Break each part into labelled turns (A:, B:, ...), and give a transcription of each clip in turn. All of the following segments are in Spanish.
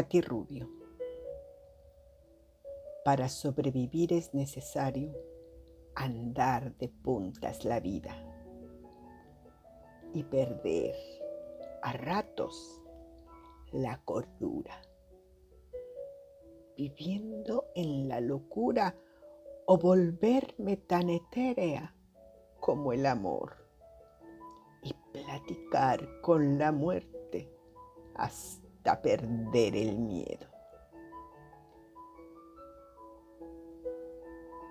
A: Rubio. Para sobrevivir es necesario andar de puntas la vida y perder a ratos la cordura, viviendo en la locura o volverme tan etérea como el amor y platicar con la muerte perder el miedo.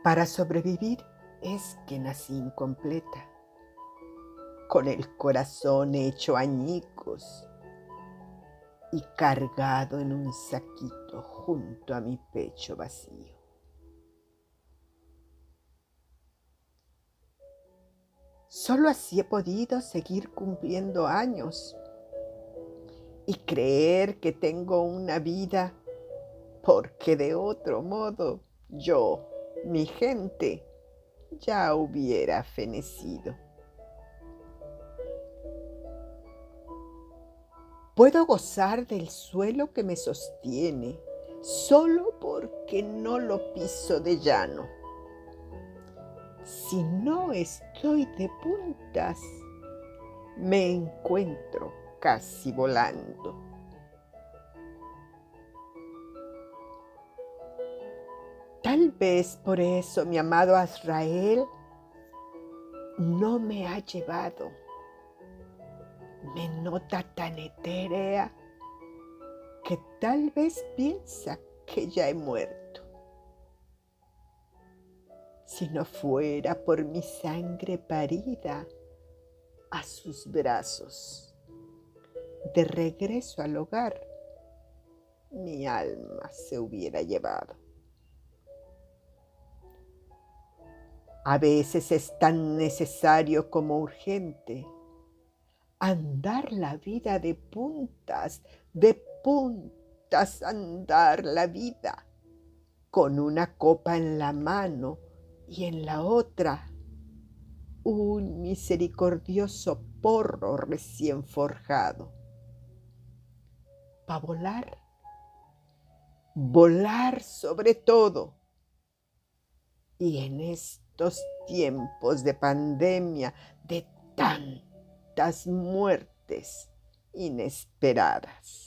A: Para sobrevivir es que nací incompleta, con el corazón hecho añicos y cargado en un saquito junto a mi pecho vacío. Solo así he podido seguir cumpliendo años y creer que tengo una vida porque de otro modo yo, mi gente, ya hubiera fenecido. Puedo gozar del suelo que me sostiene solo porque no lo piso de llano si no estoy de puntas, me encuentro casi volando. Tal vez por eso mi amado Azrael no me ha llevado. Me nota tan etérea que tal vez piensa que ya he muerto si no fuera por mi sangre parida a sus brazos. De regreso al hogar, mi alma se hubiera llevado. A veces es tan necesario como urgente andar la vida de puntas, de puntas andar la vida, con una copa en la mano y en la otra un misericordioso porro recién forjado. Para volar, volar sobre todo. Y en estos tiempos de pandemia, de tantas muertes inesperadas.